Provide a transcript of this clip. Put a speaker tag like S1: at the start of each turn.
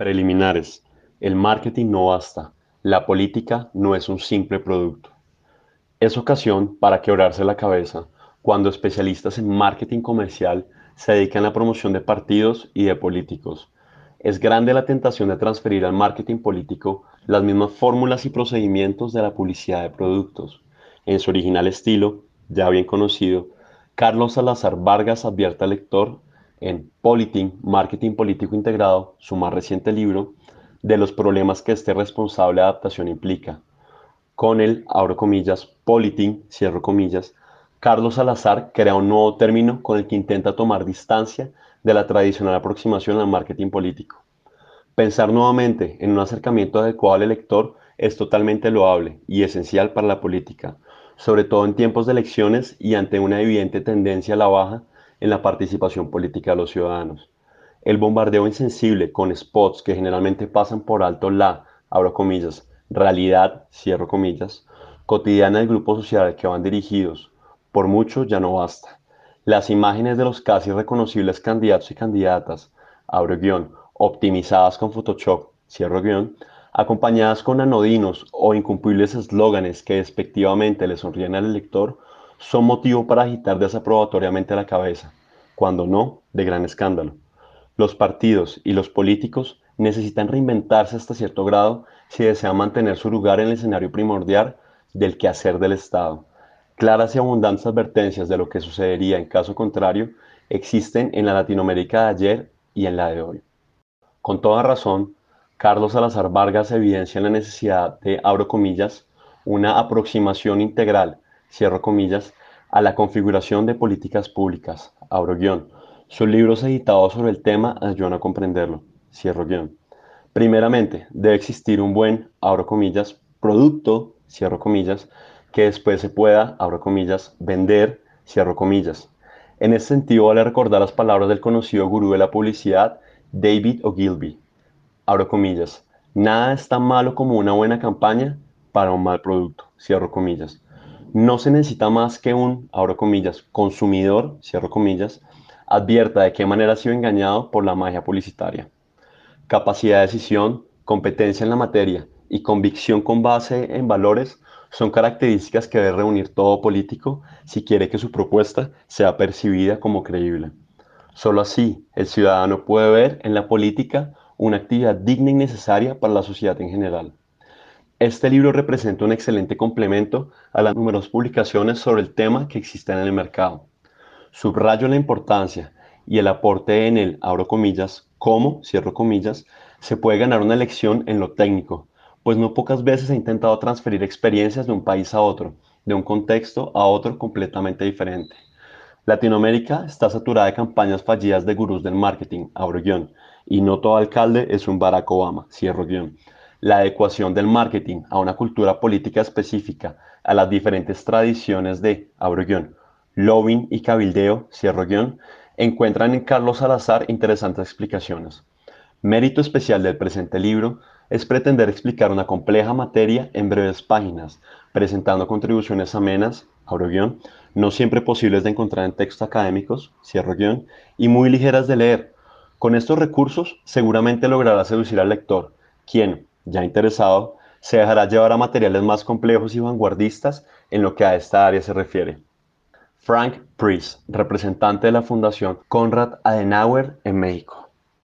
S1: Preliminares. El marketing no basta. La política no es un simple producto. Es ocasión para quebrarse la cabeza cuando especialistas en marketing comercial se dedican a la promoción de partidos y de políticos. Es grande la tentación de transferir al marketing político las mismas fórmulas y procedimientos de la publicidad de productos. En su original estilo, ya bien conocido, Carlos Salazar Vargas advierte al lector en Politing, Marketing Político Integrado, su más reciente libro, de los problemas que este responsable adaptación implica. Con el, abro comillas, Politing, cierro comillas, Carlos Salazar crea un nuevo término con el que intenta tomar distancia de la tradicional aproximación al marketing político. Pensar nuevamente en un acercamiento adecuado al elector es totalmente loable y esencial para la política, sobre todo en tiempos de elecciones y ante una evidente tendencia a la baja en la participación política de los ciudadanos. El bombardeo insensible con spots que generalmente pasan por alto la, abro comillas, realidad, cierro comillas, cotidiana del grupo social al que van dirigidos, por mucho ya no basta. Las imágenes de los casi reconocibles candidatos y candidatas, abro guion, optimizadas con Photoshop, cierro guion, acompañadas con anodinos o incumplibles eslóganes que despectivamente le sonríen al elector, son motivo para agitar desaprobatoriamente la cabeza, cuando no, de gran escándalo. Los partidos y los políticos necesitan reinventarse hasta cierto grado si desean mantener su lugar en el escenario primordial del quehacer del Estado. Claras y abundantes advertencias de lo que sucedería en caso contrario existen en la Latinoamérica de ayer y en la de hoy. Con toda razón, Carlos Salazar Vargas evidencia la necesidad de, abro comillas, una aproximación integral cierro comillas, a la configuración de políticas públicas, abro guion. Sus libros editados sobre el tema ayudan a comprenderlo, cierro guion. Primeramente, debe existir un buen, abro comillas, producto, cierro comillas, que después se pueda, abro comillas, vender, cierro comillas. En ese sentido, vale recordar las palabras del conocido gurú de la publicidad, David Ogilvy, abro comillas, nada es tan malo como una buena campaña para un mal producto, cierro comillas. No se necesita más que un, abro comillas, consumidor, cierro comillas, advierta de qué manera ha sido engañado por la magia publicitaria. Capacidad de decisión, competencia en la materia y convicción con base en valores son características que debe reunir todo político si quiere que su propuesta sea percibida como creíble. Solo así el ciudadano puede ver en la política una actividad digna y necesaria para la sociedad en general. Este libro representa un excelente complemento a las numerosas publicaciones sobre el tema que existen en el mercado. Subrayo la importancia y el aporte en el, abro comillas, cómo, cierro comillas, se puede ganar una lección en lo técnico, pues no pocas veces he intentado transferir experiencias de un país a otro, de un contexto a otro completamente diferente. Latinoamérica está saturada de campañas fallidas de gurús del marketing, abro guion, y no todo alcalde es un Barack Obama, cierro guion la adecuación del marketing a una cultura política específica, a las diferentes tradiciones de, abro guion, y cabildeo, cierro guion, encuentran en Carlos Salazar interesantes explicaciones. Mérito especial del presente libro es pretender explicar una compleja materia en breves páginas, presentando contribuciones amenas, abro guion, no siempre posibles de encontrar en textos académicos, cierro guion, y muy ligeras de leer. Con estos recursos seguramente logrará seducir al lector, quien, ya interesado, se dejará llevar a materiales más complejos y vanguardistas en lo que a esta área se refiere. Frank Priest, representante de la Fundación Konrad Adenauer en México.